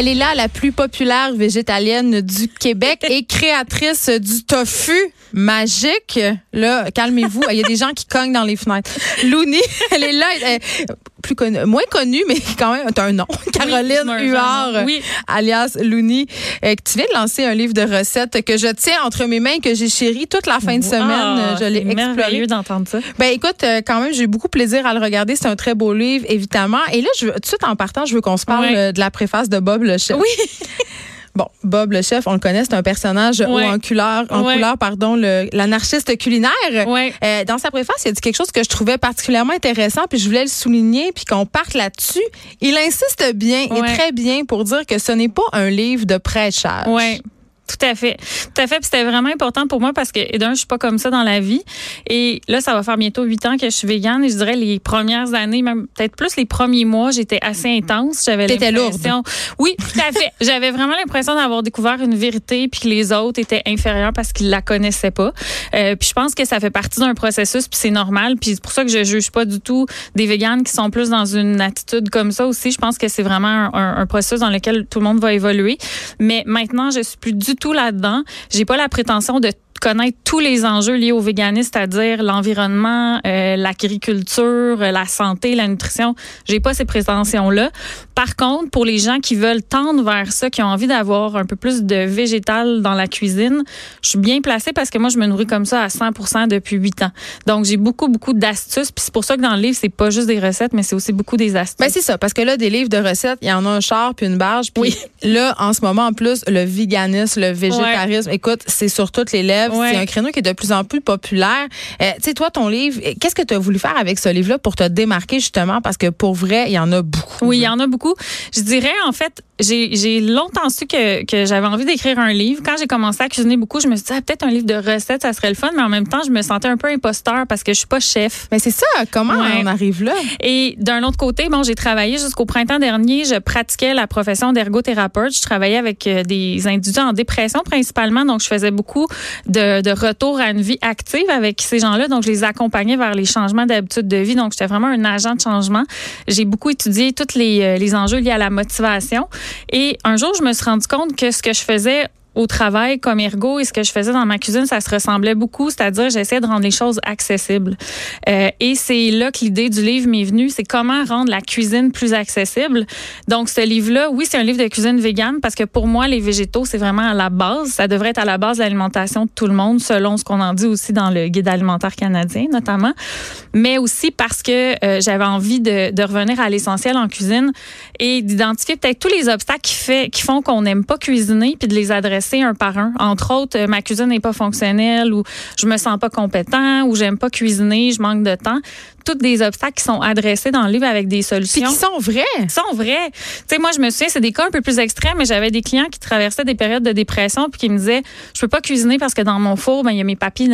Elle est là, la plus populaire végétalienne du Québec et créatrice du tofu magique. Là, calmez-vous. Il y a des gens qui cognent dans les fenêtres. Louni, elle est là. Plus connue, moins connue, mais quand même, tu as un nom. Caroline Huard, oui. alias Louni. Euh, tu viens de lancer un livre de recettes que je tiens entre mes mains, que j'ai chéri toute la fin de semaine. je l'ai exploré. d'entendre ça. Ben, écoute, euh, quand même, j'ai eu beaucoup plaisir à le regarder. C'est un très beau livre, évidemment. Et là, je veux, tout de suite, en partant, je veux qu'on se parle euh, de la préface de Bob le chef. Oui. Bon, Bob le chef, on le connaît, c'est un personnage en couleur, en couleur, pardon, l'anarchiste culinaire. Euh, dans sa préface, il a dit quelque chose que je trouvais particulièrement intéressant, puis je voulais le souligner, puis qu'on parte là-dessus. Il insiste bien et très bien pour dire que ce n'est pas un livre de prêchage. Tout à fait. Tout à fait. C'était vraiment important pour moi parce que, d'un, je suis pas comme ça dans la vie. Et là, ça va faire bientôt huit ans que je suis végane. Et je dirais les premières années, même peut-être plus les premiers mois, j'étais assez intense. J'avais l'impression. Oui, tout à fait. J'avais vraiment l'impression d'avoir découvert une vérité puis que les autres étaient inférieurs parce qu'ils la connaissaient pas. Euh, puis je pense que ça fait partie d'un processus puis c'est normal. Puis c'est pour ça que je juge pas du tout des véganes qui sont plus dans une attitude comme ça aussi. Je pense que c'est vraiment un, un processus dans lequel tout le monde va évoluer. Mais maintenant, je suis plus du tout là-dedans. J'ai pas la prétention de connaître tous les enjeux liés au véganisme, c'est-à-dire l'environnement, euh, l'agriculture, la santé, la nutrition. J'ai pas ces prétentions-là. Par contre, pour les gens qui veulent tendre vers ça, qui ont envie d'avoir un peu plus de végétal dans la cuisine, je suis bien placée parce que moi, je me nourris comme ça à 100% depuis 8 ans. Donc, j'ai beaucoup, beaucoup d'astuces. Puis c'est pour ça que dans le livre, c'est pas juste des recettes, mais c'est aussi beaucoup des astuces. Ben, c'est ça. Parce que là, des livres de recettes, il y en a un char puis une barge. Puis là, en ce moment, en plus, le véganisme, le végétarisme, écoute, c'est sur toutes les lèvres. C'est un créneau qui est de plus en plus populaire. Euh, tu sais, toi, ton livre, qu'est-ce que tu as voulu faire avec ce livre-là pour te démarquer justement? Parce que pour vrai, il y en a beaucoup. Oui, il y en a beaucoup. Je dirais, en fait, j'ai longtemps su que, que j'avais envie d'écrire un livre. Quand j'ai commencé à cuisiner beaucoup, je me suis dit, ah, peut-être un livre de recettes, ça serait le fun, mais en même temps, je me sentais un peu imposteur parce que je suis pas chef. Mais c'est ça, comment on arrive là? Et d'un autre côté, bon, j'ai travaillé jusqu'au printemps dernier, je pratiquais la profession d'ergothérapeute. Je travaillais avec euh, des individus en dépression principalement, donc je faisais beaucoup de, de retour à une vie active avec ces gens-là. Donc, je les accompagnais vers les changements d'habitude de vie. Donc, j'étais vraiment un agent de changement. J'ai beaucoup étudié tous les, euh, les enjeux liés à la motivation. Et un jour, je me suis rendu compte que ce que je faisais au travail comme ergo et ce que je faisais dans ma cuisine, ça se ressemblait beaucoup, c'est-à-dire j'essayais de rendre les choses accessibles. Euh, et c'est là que l'idée du livre m'est venue, c'est comment rendre la cuisine plus accessible. Donc ce livre-là, oui, c'est un livre de cuisine végane parce que pour moi, les végétaux, c'est vraiment à la base. Ça devrait être à la base de l'alimentation de tout le monde, selon ce qu'on en dit aussi dans le guide alimentaire canadien, notamment. Mais aussi parce que euh, j'avais envie de, de, revenir à l'essentiel en cuisine et d'identifier peut-être tous les obstacles qui, fait, qui font qu'on n'aime pas cuisiner puis de les adresser un par un. Entre autres, euh, ma cuisine n'est pas fonctionnelle ou je me sens pas compétent ou j'aime pas cuisiner, je manque de temps. Toutes des obstacles qui sont adressés dans le livre avec des solutions. Puis qui sont vrais. sont vrais. Tu sais, moi, je me souviens, c'est des cas un peu plus extrêmes, mais j'avais des clients qui traversaient des périodes de dépression puis qui me disaient, je peux pas cuisiner parce que dans mon four, ben, il y a mes papiers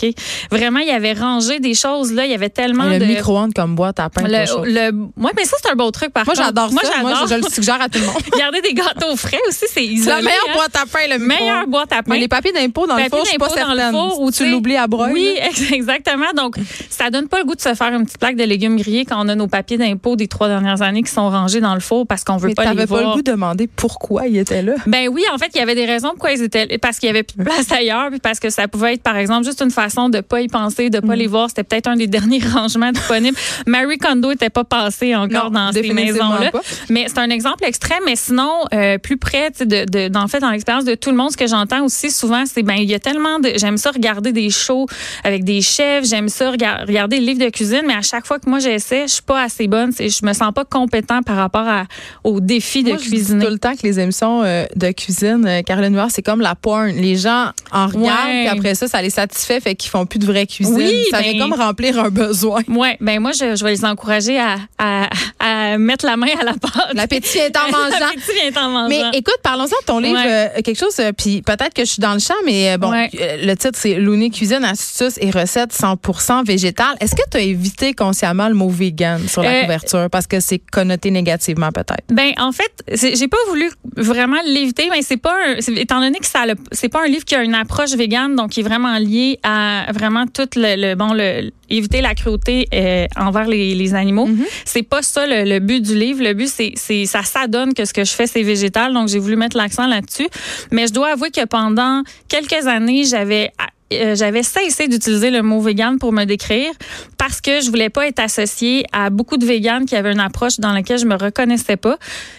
d'impôt. Vraiment, il y avait rangé des choses là. Il y avait tellement le de. Le micro-ondes comme boîte à pain. Le, le... Ouais, mais ça, c'est un beau truc, par moi, J'adore moi, j'adore ça. Moi, je, le suggère à tout le monde. Garder des gâteaux frais aussi, c'est isolé. La meilleure hein. boîte à pain, le Meilleure boîte à pain. Mais les papiers d'impôt dans le four, je suis pas certaine. Ou tu l'oublies à broyer. Oui, exactement. Donc, ça donne pas le goût de se faire une petite plaque de légumes grillés quand on a nos papiers d'impôt des trois dernières années qui sont rangés dans le four parce qu'on veut mais pas les voir. pas le goût de demander pourquoi ils étaient là. Ben oui, en fait, il y avait des raisons pourquoi ils étaient parce qu'il y avait plus de place ailleurs, puis parce que ça pouvait être, par exemple, juste une façon de pas y penser de pas mm. les voir. C'était peut-être un des derniers rangements disponibles. Marie Kondo n'était pas passée encore dans ces maisons-là. Mais c'est un exemple extrême. Mais sinon, euh, plus près, de, de, en fait, dans l'expérience de tout le monde, ce que j'entends aussi souvent, c'est ben il y a tellement de. J'aime ça regarder des shows avec des chefs. J'aime ça regarder les livres de cuisine. Mais à chaque fois que moi j'essaie, je suis pas assez bonne. Je me sens pas compétent par rapport à, aux défis de cuisiner. Je tout le temps que les émissions euh, de cuisine, euh, Caroline Noir, c'est comme la porn. Les gens en regardent, puis après ça, ça les satisfait, fait qu'ils font plus de vraie cuisine. Oui, ça vient ben comme remplir un besoin. Oui, ben moi, je, je, vais les encourager à, à, à, mettre la main à la pâte. L'appétit est en mangeant. L'appétit est en mangeant. Mais écoute, parlons-en de ton livre, euh, quelque chose, euh, puis peut-être que je suis dans le champ, mais euh, bon, le titre, c'est Looney Cuisine, astuces et recettes 100% végétales. Est-ce que tu as évité consciemment le mot vegan sur la couverture? Parce que c'est connoté négativement peut-être? Ben en fait, j'ai pas voulu vraiment l'éviter, mais c'est pas, un, étant donné que ça, c'est pas un livre qui a une approche végane, donc qui est vraiment lié à à vraiment tout le, le bon le éviter la cruauté euh, envers les, les animaux. Mhm. C'est pas ça le, le but du livre. Le but c'est c'est ça s'adonne que ce que je fais c'est végétal. Donc j'ai voulu mettre l'accent là-dessus. Mais je dois avouer que pendant quelques années j'avais euh, j'avais cessé d'utiliser le mot vegan pour me décrire parce que je voulais pas être associée à beaucoup de véganes qui avaient une approche dans laquelle je me reconnaissais pas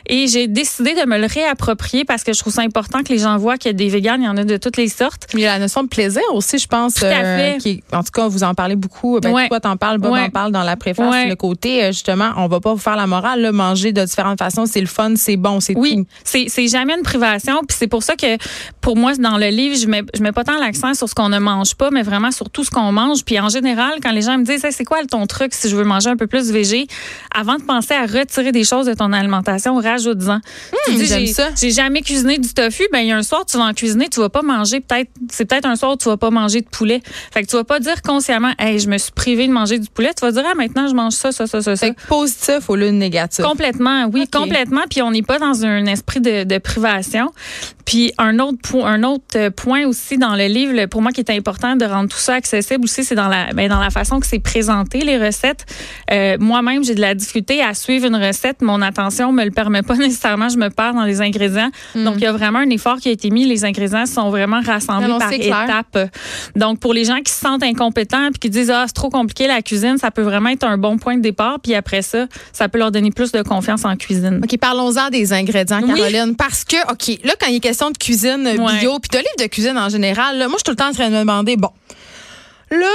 et j'ai décidé de me le réapproprier parce que je trouve ça important que les gens voient qu'il y a des véganes, il y en a de toutes les sortes. Il y a la notion de plaisir aussi, je pense. Tout à fait. qui, en tout cas, vous en parlez beaucoup. Ben, Ouais. Toi, t'en parles, Bob Ouais. en parle dans la préface. Ouais. Le côté, euh, justement, on va pas vous faire la morale. Là, manger de différentes façons, c'est le fun, c'est bon, c'est Oui, tout. c'est c'est jamais une privation, puis c'est pour ça que pour moi dans le livre, je mets je mets pas tant l'accent sur ce qu'on ne mange pas, mais vraiment sur tout ce qu'on mange. Puis en général, quand les gens me disent Hey, c'est quoi ton truc si je veux manger un peu plus végé, avant de penser à retirer des choses de ton alimentation, rajoute-en. J'aime j'ai- ça. J'ai jamais cuisiné du tofu, ben il y a un soir tu vas en cuisiner, tu vas pas manger peut-être c'est peut-être un soir où tu vas pas manger de poulet. Fait que tu vas pas dire consciemment Hey, je me suis privé de manger du poulet, tu vas dire ah maintenant je mange ça ça ça ça. Fait que positif au lieu de négatif. Complètement, oui, complètement. Puis on n'est pas dans un esprit de, de privation. Puis un autre point, un autre euh, point aussi dans le livre, pour moi qui est important de rendre tout ça accessible aussi, c'est dans la, ben, dans la façon que c'est présenté les recettes. Euh, Moi-même, j'ai de la difficulté à suivre une recette. Mon attention me le permet pas nécessairement. Je me perds dans les ingrédients. Donc il y a vraiment un effort qui a été mis. Les ingrédients sont vraiment rassemblés Non, non, par étapes. Donc pour les gens qui se sentent incompétents puis qui disent ah c'est trop compliqué la cuisine, ça peut vraiment être un bon point de départ. Puis après ça, ça peut leur donner plus de confiance en cuisine. OK, parlons-en des ingrédients, Oui. Caroline. Parce que, OK, là, quand il est question de cuisine bio, puis de livres de cuisine en général, là, moi, je suis tout le temps en train de me demander, bon, là,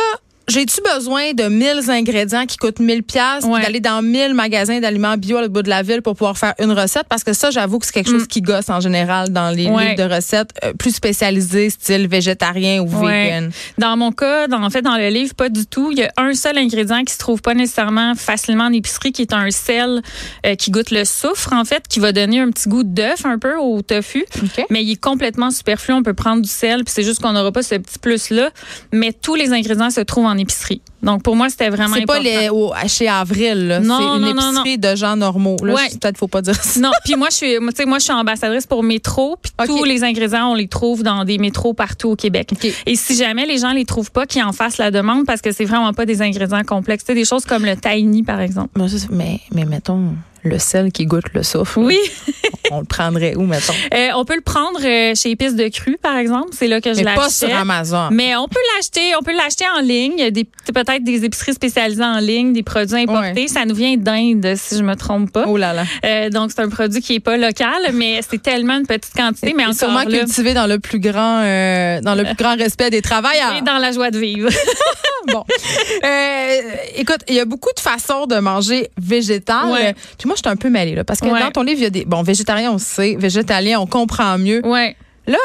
j'ai-tu besoin de 1000 ingrédients qui coûtent 1000 pièces Ouais. d'aller dans 1000 magasins d'aliments bio à l'autre bout de la ville pour pouvoir faire une recette? Parce que ça, j'avoue que c'est quelque chose qui gosse en général dans les Mm. Ouais. livres de recettes euh, plus spécialisés, style végétarien ou Ouais. vegan. Dans mon cas, dans, en fait, dans le livre, pas du tout. Il y a un seul ingrédient qui se trouve pas nécessairement facilement en épicerie, qui est un sel euh, qui goûte le soufre, en fait, qui va donner un petit goût d'œuf un peu au tofu. Mais il est complètement superflu. On peut prendre du sel, puis c'est juste qu'on n'aura pas ce petit plus-là. Mais tous les ingrédients se trouvent en épicerie. Donc, pour moi, c'était vraiment C'est pas important. les, au, chez Avril. Non, c'est une non, non, épicerie de gens normaux. Là, Ouais. Peut-être faut pas dire ça. Non, puis moi je suis moi, je suis ambassadrice pour métro, puis tous les ingrédients on les trouve dans des métros partout au Québec. Et si jamais les gens les trouvent pas, qu'ils en fassent la demande parce que c'est vraiment pas des ingrédients complexes, sais, des choses comme le tahini par exemple. C'est- mais, mais mettons, le sel qui goûte le soufre. Oui, On le prendrait où, mettons? Euh, on peut le prendre euh, chez Épices de Cru par exemple, c'est là que je Mais pas l'achète. sur Amazon. Mais on peut l'acheter, on peut l'acheter en ligne. Des peut-être des épiceries spécialisées en ligne, des produits importés. Ouais. Ça nous vient d'Inde, si je me trompe pas. Oh là là. Euh, donc c'est un produit qui est pas local, mais c'est tellement une petite quantité. Mais encore sûrement là, cultivé dans le plus grand, euh, dans le plus grand respect des travailleurs. et dans la joie de vivre. bon. Euh, écoute, il y a beaucoup de façons de manger végétal. Ouais. Puis moi, je suis un peu mêlée, là. Parce que Ouais. dans ton livre, il y a des. Bon, végétarien, on sait. Végétalien, on comprend mieux. ouais. Là,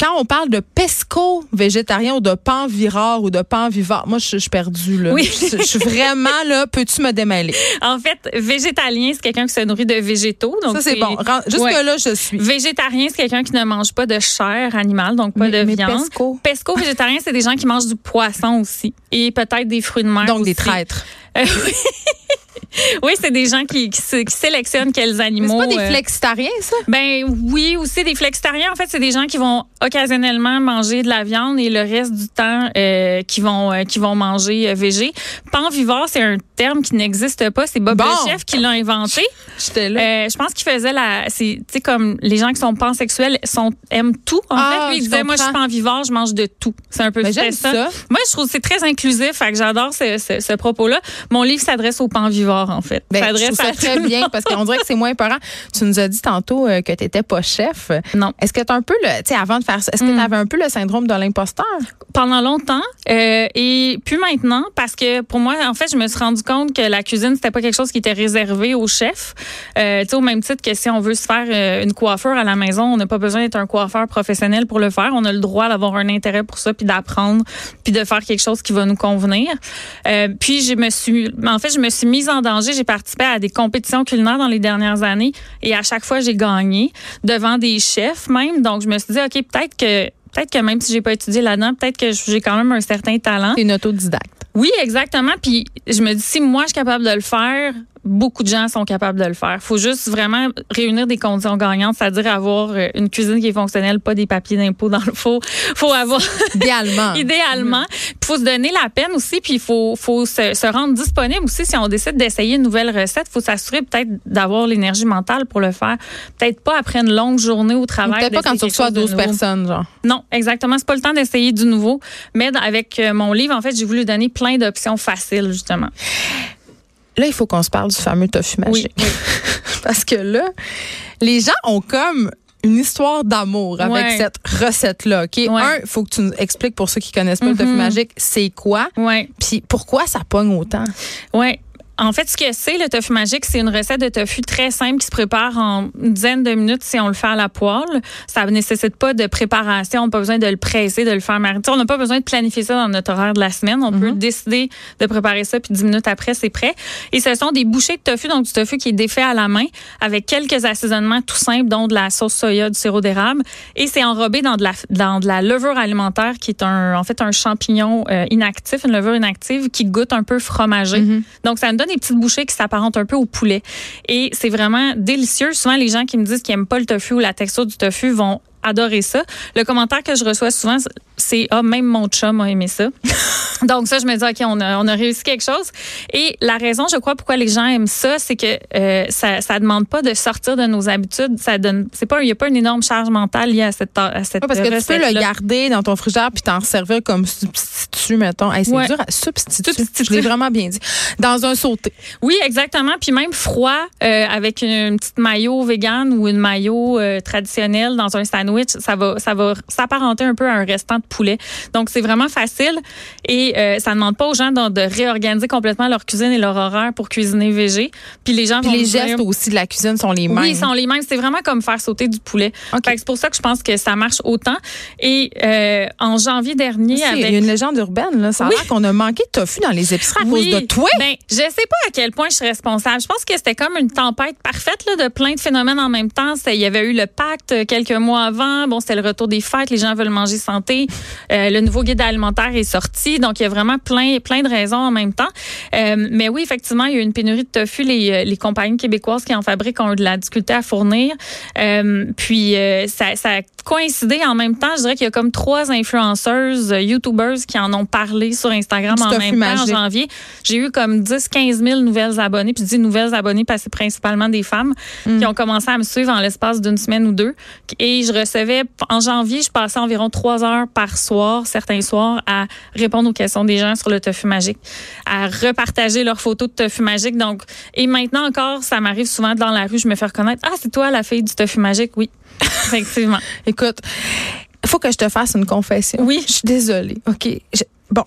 quand on parle de pesco végétarien ou de pan virard ou de pan vivant, moi, je, suis perdue, là. Oui. Je, je suis vraiment, là, peux-tu me démêler? En fait, végétalien, c'est quelqu'un qui se nourrit de végétaux. Donc Ça, c'est bon. Jusque-là, je suis. Végétarien, c'est quelqu'un qui ne mange pas de chair animale, donc pas Mais- de mais viande. pesco? Pesco végétarien, c'est des gens qui mangent du poisson aussi et peut-être des fruits de mer. Donc, des traîtres. Euh, oui. oui, c'est des gens qui, qui, se- qui sélectionnent quels Mais c'est animaux. pas des euh, flexitariens, ça? Ben oui, aussi des flexitariens. En fait, c'est des gens qui vont occasionnellement manger de la viande et le reste du temps euh, qui vont euh, qui vont manger végé. Panvivore, c'est un terme qui n'existe pas. C'est Bob Bon. le chef qui l'a inventé. J'étais là. Euh, je pense qu'il faisait la, c'est, tu sais comme les gens qui sont pansexuels sont aiment tout. En Ah, fait, lui il je disait moi je suis panvivore, je mange de tout. C'est un peu Ben, j'aime ça. Moi je trouve que c'est très inclusif, fait que j'adore ce, ce, ce propos-là. Mon livre s'adresse aux panvivores en fait. Ben, je s'adresse trouve ça à très bien parce qu'on dirait que c'est moins épeurant. Tu nous as dit tantôt euh, que tu n'étais pas chef. Non. Est-ce que tu as un peu le, tu sais, avant de faire ça, est-ce que Mm. tu avais un peu le syndrome de l'imposteur? Pendant longtemps euh, et plus maintenant parce que pour moi en fait je me suis rendu compte que la cuisine c'était pas quelque chose qui était réservé aux chefs. Euh, tu sais au même titre que si on veut se faire euh, une coiffure à la maison on n'a pas besoin d'être un coiffeur professionnel pour le faire. On a le droit d'avoir un intérêt pour ça puis d'apprendre puis de faire quelque chose qui va nous convenir. Euh, puis je me suis en fait je me suis mise en danger. J'ai participé à des compétitions culinaires dans les dernières années et à chaque fois j'ai gagné devant des chefs même. Donc je me suis dit ok peut-être que peut-être que même si j'ai pas étudié là-dedans, peut-être que j'ai quand même un certain talent. C'est une autodidacte. Oui, exactement. Puis je me dis si moi je suis capable de le faire, beaucoup de gens sont capables de le faire. faut juste vraiment réunir des conditions gagnantes, c'est-à-dire avoir euh, une cuisine qui est fonctionnelle, pas des papiers d'impôt dans le four. faut avoir... Idéalement. Idéalement. Il faut se donner la peine aussi, puis il faut, faut se, se, rendre disponible aussi. Si on décide d'essayer une nouvelle recette, il faut s'assurer peut-être d'avoir l'énergie mentale pour le faire. Peut-être pas après une longue journée au travail. Peut-être pas quand tu reçois 12 personnes, genre. Non, exactement. C'est pas le temps d'essayer du nouveau. Mais avec euh, mon livre, en fait, j'ai voulu donner plein d'options faciles, justement. Là, il faut qu'on se parle du fameux tofu magique. Oui. Parce que là, les gens ont comme une histoire d'amour avec Ouais. cette recette-là. OK? Ouais. Un, il faut que tu nous expliques pour ceux qui connaissent pas le tofu Mhm. magique, c'est quoi? Ouais. Puis pourquoi ça pogne autant? Ouais. En fait, ce que c'est, le tofu magique, c'est une recette de tofu très simple qui se prépare en une dizaine de minutes si on le fait à la poêle. Ça ne nécessite pas de préparation, on n'a pas besoin de le presser, de le faire mariner. On n'a pas besoin de planifier ça dans notre horaire de la semaine. On peut décider de préparer ça, puis dix minutes après, c'est prêt. Et ce sont des bouchées de tofu, donc du tofu qui est défait à la main, avec quelques assaisonnements tout simples, dont de la sauce soya, du sirop d'érable. Et c'est enrobé dans de la, dans de la levure alimentaire, qui est un, en fait un champignon euh, inactif, une levure inactive qui goûte un peu fromagé. Donc, ça me donne des petites bouchées qui s'apparentent un peu au poulet. Et c'est vraiment délicieux. Souvent, les gens qui me disent qu'ils n'aiment pas le tofu ou la texture du tofu vont adorer ça. Le commentaire que je reçois souvent, c'est ah même mon chum a aimé ça. Donc ça, je me dis ok, on a, on a réussi quelque chose. Et la raison, je crois, pourquoi les gens aiment ça, c'est que euh, ça ça demande pas de sortir de nos habitudes. Ça donne, c'est pas, il y a pas une énorme charge mentale liée à cette à cette Ouais, parce que tu peux le garder dans ton frigidaire puis t'en servir comme substitut, mettons. Hey, c'est Ouais. dur à substitut. Substitut. Je l'ai vraiment bien dit. Dans un sauté. Oui, exactement. Puis même froid, euh, avec une, une petite maillot vegan ou une maillot euh, traditionnelle dans un sandwich, ça va, ça va s'apparenter un peu à un restant de poulet. Donc c'est vraiment facile et euh, ça ne demande pas aux gens de, de réorganiser complètement leur cuisine et leur horaire pour cuisiner végé. Puis les gens Puis vont les dire- gestes aussi de la cuisine sont les mêmes. oui, ils sont les mêmes. C'est vraiment comme faire sauter du poulet. C'est pour ça que je pense que ça marche autant. Et euh, en janvier dernier, avec Il y a une légende urbaine, là. Ça a Oui. l'air qu'on a manqué de tofu dans les épiceries à cause de toi. Ben, je sais pas à quel point je suis responsable. Je pense que c'était comme une tempête parfaite là, de plein de phénomènes en même temps. Il y avait eu le pacte euh, quelques mois avant. Bon, c'était le retour des fêtes. Les gens veulent manger santé. Euh, le nouveau guide alimentaire est sorti. Donc, il y a vraiment plein, plein de raisons en même temps. Euh, mais oui, effectivement, il y a une pénurie de tofu. Les, euh, les compagnies québécoises qui en fabriquent ont eu de la difficulté à fournir. Puis, ça, ça a coïncidé en même temps. Je dirais qu'il y a comme trois influenceuses, euh, YouTubers qui en ont parlé sur Instagram en même temps en janvier. J'ai eu comme 10, 15 000 nouvelles abonnées. Puis je dis nouvelles abonnées parce que c'est principalement des femmes Mm. qui ont commencé à me suivre en l'espace d'une semaine ou deux. Et je recevais, en janvier, je passais environ trois heures par soir, certains soirs, à répondre aux questions des gens sur le tofu magique, à repartager leurs photos de tofu magique. Donc, et maintenant encore, ça m'arrive souvent dans la rue, je me fais reconnaître. Ah, c'est toi la fille du tofu magique? Oui. Effectivement. Écoute, il faut que je te fasse une confession. Oui. Je suis désolée. OK. Je- bon,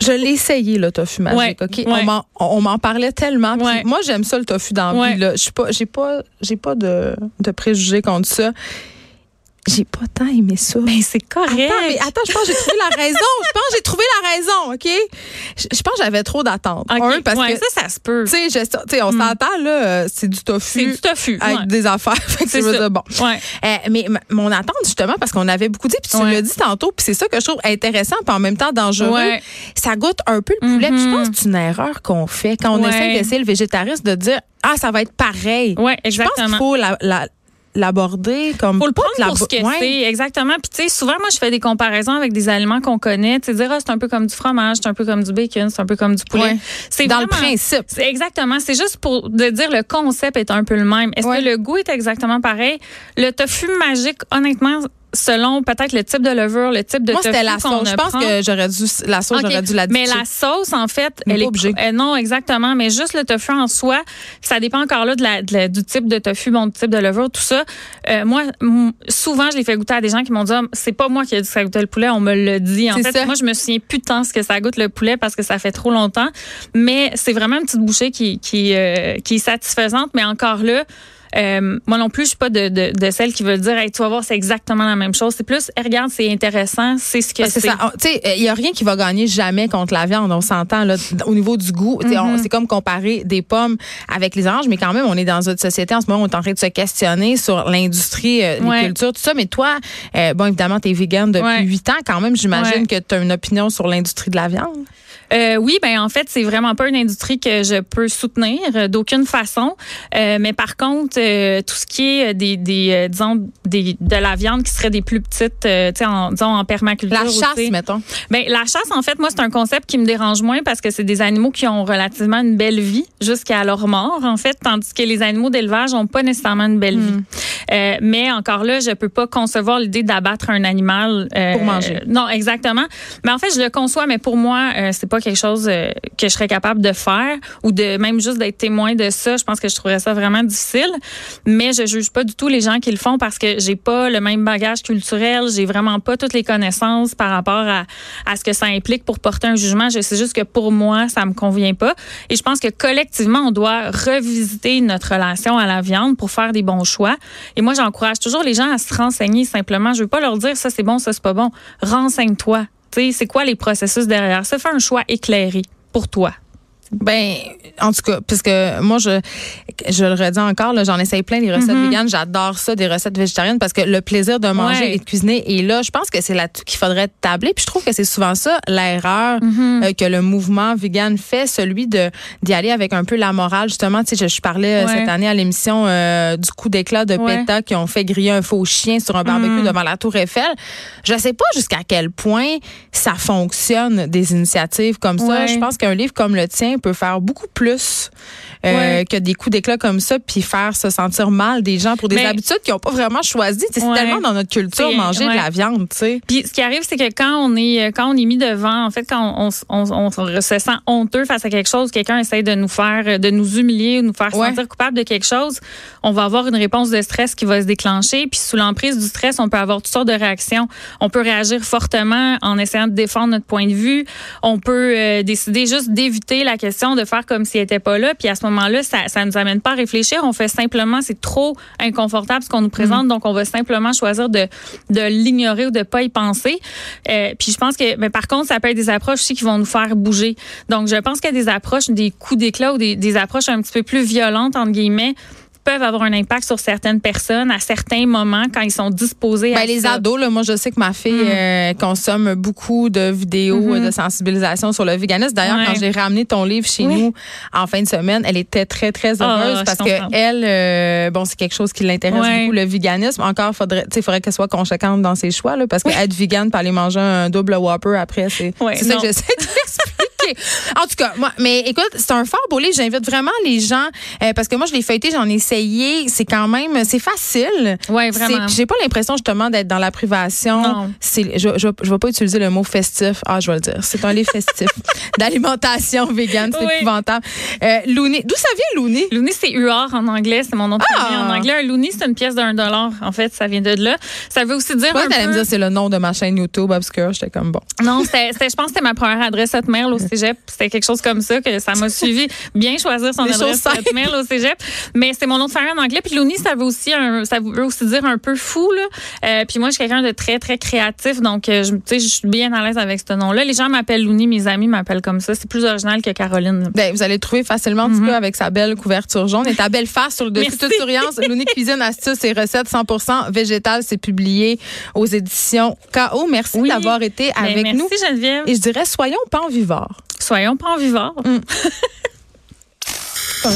je l'ai essayé, le tofu magique. Ouais, OK? ouais. On m'en- parlait tellement. Ouais. Moi, j'aime ça, le tofu dans la Ouais. vie, là. Je suis pas, j'ai pas, pas de, de préjugés contre ça. J'ai pas tant aimé ça. Ben, c'est correct. Attends, mais attends, je pense que j'ai trouvé la raison. Je pense que j'ai trouvé la raison, OK? Je, je pense que j'avais trop d'attentes. OK. Un, parce Ouais, que, ça, ça se peut. tu sais, on s'entend, là, euh, c'est du tofu. C'est du tofu. Avec ouais. des affaires. Fait que je bon. Ouais. Euh, mais mon attente, justement, parce qu'on avait beaucoup dit, puis tu l'as dit tantôt, puis c'est ça que je trouve intéressant, puis en même temps dangereux. Ouais. Ça goûte un peu le poulet. Je Mhm. pense que c'est une erreur qu'on fait quand on essaie d'essayer le végétarisme de dire Ah, ça va être pareil. Ouais, Je pense qu'il exactement. faut la- la- l'aborder comme. Faut le prendre de la pour ce que ouais. c'est, exactement. Puis tu sais, souvent moi je fais des comparaisons avec des aliments qu'on connaît, tu sais dire ah, c'est un peu comme du fromage, c'est un peu comme du bacon, c'est un peu comme du poulet. Ouais. C'est Dans le principe. C'est exactement, c'est juste pour de dire le concept est un peu le même. Est-ce Ouais. que le goût est exactement pareil? Le tofu magique honnêtement selon peut-être le type de levure, le type de Moi, c'était la sauce. Je pense prend. que j'aurais dû, la sauce, OK. j'aurais dû la Mais la sauce, en fait, Mais elle est euh, non exactement, mais juste le tofu en soi, ça dépend encore là de la, de la- du type de tofu, bon, du type de levure, tout ça. Euh, moi, souvent, je l'ai fait goûter à des gens qui m'ont dit, Ah, c'est pas moi qui ai dit que ça goûtait le poulet, on me le dit. En fait, ça. moi, je me souviens plus tant ce que ça goûte le poulet parce que ça fait trop longtemps. Mais c'est vraiment une petite bouchée qui qui euh, qui est satisfaisante, mais encore là. Euh, moi non plus, je suis pas de, de, de celle qui veut dire, hey, tu vas voir, c'est exactement la même chose. C'est plus, regarde, c'est intéressant, c'est ce que c'est. Tu sais, il y a rien qui va gagner jamais contre la viande. On s'entend là au niveau du goût. Mm-hmm. C'est comme comparer des pommes avec les oranges, mais quand même, on est dans une société en ce moment, on est en train de se questionner sur l'industrie, euh, les cultures, tout ça. Mais toi, euh, bon, évidemment, tu es vegan depuis huit ans quand même. J'imagine que tu as une opinion sur l'industrie de la viande. Euh, oui, ben en fait, c'est vraiment pas une industrie que je peux soutenir euh, d'aucune façon. Euh, mais par contre, euh, tout ce qui est des, des disons, des, de la viande qui serait des plus petites, tu sais, en, disons en permaculture. La chasse, mettons. Ben la chasse, en fait, moi, c'est un concept qui me dérange moins parce que c'est des animaux qui ont relativement une belle vie jusqu'à leur mort, en fait, tandis que les animaux d'élevage ont pas nécessairement une belle vie. Hmm. mais encore là, je peux pas concevoir l'idée d'abattre un animal pour manger. non, exactement. Mais en fait, je le conçois, mais pour moi, c'est pas quelque chose euh, que je serais capable de faire ou de même juste d'être témoin de ça. Je pense que je trouverais ça vraiment difficile. Mais je juge pas du tout les gens qui le font parce que j'ai pas le même bagage culturel, j'ai vraiment pas toutes les connaissances par rapport à, à ce que ça implique pour porter un jugement. Je sais juste que pour moi, ça me convient pas. Et je pense que collectivement, on doit revisiter notre relation à la viande pour faire des bons choix. Et moi, j'encourage toujours les gens à se renseigner simplement. Je veux pas leur dire ça c'est bon, ça c'est pas bon. Renseigne-toi c'est quoi les processus derrière ça? Fais un choix éclairé pour toi. Ben, en tout cas, puisque moi, je, je le redis encore, j'en essaye plein des recettes mm J'adore ça, des recettes végétariennes, parce que le plaisir de manger et de cuisiner est là. Je pense que c'est là-dessus qu'il faudrait tabler. Puis je trouve que c'est souvent ça l'erreur mm-hmm. euh, que le mouvement vegan fait, celui de d'y aller avec un peu la morale. Justement, tu sais, je, parlais euh, cette année à l'émission euh, du coup d'éclat de PETA qui ont fait griller un faux chien sur un barbecue mm-hmm. devant la Tour Eiffel. Je sais pas jusqu'à quel point ça fonctionne des initiatives comme ça. Je pense qu'un livre comme le tien peut faire beaucoup plus euh, que des coups d'éclat comme ça, puis faire se sentir mal des gens pour des habitudes qu'ils n'ont pas vraiment choisies. C'est tellement dans notre culture manger de la viande. sais. Puis ce qui arrive, c'est que quand on est quand on est mis devant, en fait, quand on, on, se sent honteux face à quelque chose, quelqu'un essaie de nous faire, de nous humilier, ou nous faire sentir coupable de quelque chose, on va avoir une réponse de stress qui va se déclencher. Puis sous l'emprise du stress, on peut avoir toutes sortes de réactions. On peut réagir fortement en essayant de défendre notre point de vue. On peut euh, décider juste d'éviter la question de faire comme s'il était pas là. Puis à ce moment-là, ça, ça nous amène pas à réfléchir. On fait simplement, c'est trop inconfortable ce qu'on nous présente, mm. donc on va simplement choisir de, de l'ignorer ou de pas y penser. Euh, puis je pense que, mais par contre, ça peut être des approches aussi qui vont nous faire bouger. Donc je pense qu'il y a des approches, des coups d'éclat ou des, des approches un petit peu plus violentes entre guillemets peuvent avoir un impact sur certaines personnes à certains moments quand ils sont disposés ben, à les ados là moi je sais que ma fille mm. euh, consomme beaucoup de vidéos mm-hmm. de sensibilisation sur le véganisme. D'ailleurs quand j'ai ramené ton livre chez nous en fin de semaine elle était très très ah, heureuse parce que elle euh, bon c'est quelque chose qui l'intéresse beaucoup le véganisme. Encore faudrait tu faudrait qu'elle soit conséquente dans ses choix là parce que être vegan pour aller manger un double whopper après c'est c'est ça que j'essaie en tout cas, moi, mais écoute, c'est un fort beau livre. J'invite vraiment les gens euh, parce que moi, je l'ai feuilleté, j'en ai essayé. C'est quand même, c'est facile. Oui, vraiment. J'ai pas l'impression justement d'être dans la privation. C'est, je, je, je vais pas utiliser le mot festif. Ah, je vais le dire. C'est un livre festif d'alimentation végane. C'est épouvantable. Euh, Looney, d'où ça vient Looney? Looney, c'est UR en anglais. C'est mon nom de famille en ah! anglais. Un Looney, c'est une pièce d'un dollar. En fait, ça vient de là. Ça veut aussi dire. Moi, un me dire c'est le nom de ma chaîne YouTube obscure. J'étais comme bon. Non, je pense que c'était ma première adresse à mail au cégep. C'était quelque chose comme ça que ça m'a suivi. Bien choisir son adresse mail au cégep. Mais c'est mon nom de famille en anglais. Puis Looney, ça veut aussi un, ça veut aussi dire un peu fou là. Euh, puis moi, je suis quelqu'un de très très créatif, donc euh, je, je suis bien à l'aise avec ce nom-là. Les gens m'appellent Looney, mes amis m'appellent comme ça. C'est plus original que Caroline. Ben, vous allez le trouver facilement un petit mm-hmm. peu avec sa belle couverture jaune et ta belle face sur le dessus. Toute souriance. Looney cuisine, astuces et recettes 100% végétales. C'est publié aux éditions KO. Merci d'avoir été ben, avec nous. Merci Geneviève. Et je dirais soyons pas en vivant. Soyons pas en vivant. Mm.